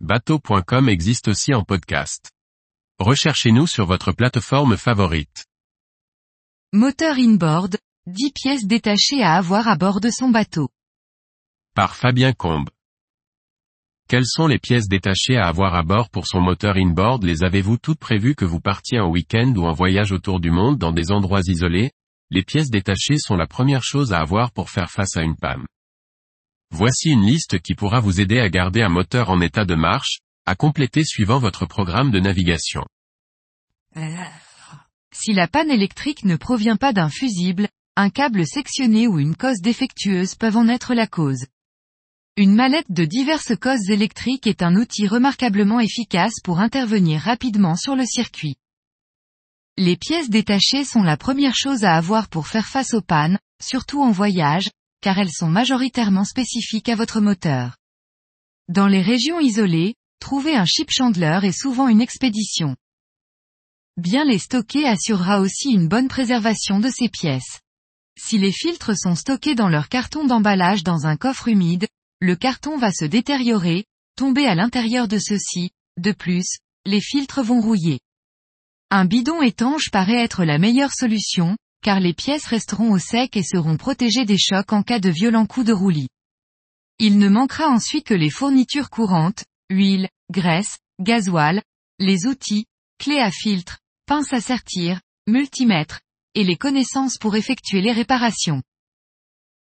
bateau.com existe aussi en podcast. Recherchez-nous sur votre plateforme favorite. Moteur inboard, 10 pièces détachées à avoir à bord de son bateau. Par Fabien Combe. Quelles sont les pièces détachées à avoir à bord pour son moteur inboard? Les avez-vous toutes prévues que vous partiez en week-end ou en voyage autour du monde dans des endroits isolés? Les pièces détachées sont la première chose à avoir pour faire face à une panne. Voici une liste qui pourra vous aider à garder un moteur en état de marche, à compléter suivant votre programme de navigation. Si la panne électrique ne provient pas d'un fusible, un câble sectionné ou une cause défectueuse peuvent en être la cause. Une mallette de diverses causes électriques est un outil remarquablement efficace pour intervenir rapidement sur le circuit. Les pièces détachées sont la première chose à avoir pour faire face aux pannes, surtout en voyage, car elles sont majoritairement spécifiques à votre moteur. Dans les régions isolées, trouver un chip chandler est souvent une expédition. Bien les stocker assurera aussi une bonne préservation de ces pièces. Si les filtres sont stockés dans leur carton d'emballage dans un coffre humide, le carton va se détériorer, tomber à l'intérieur de ceux-ci, de plus, les filtres vont rouiller. Un bidon étanche paraît être la meilleure solution, car les pièces resteront au sec et seront protégées des chocs en cas de violents coups de roulis. Il ne manquera ensuite que les fournitures courantes, huile, graisse, gasoil, les outils, clés à filtre, pinces à sertir, multimètre, et les connaissances pour effectuer les réparations.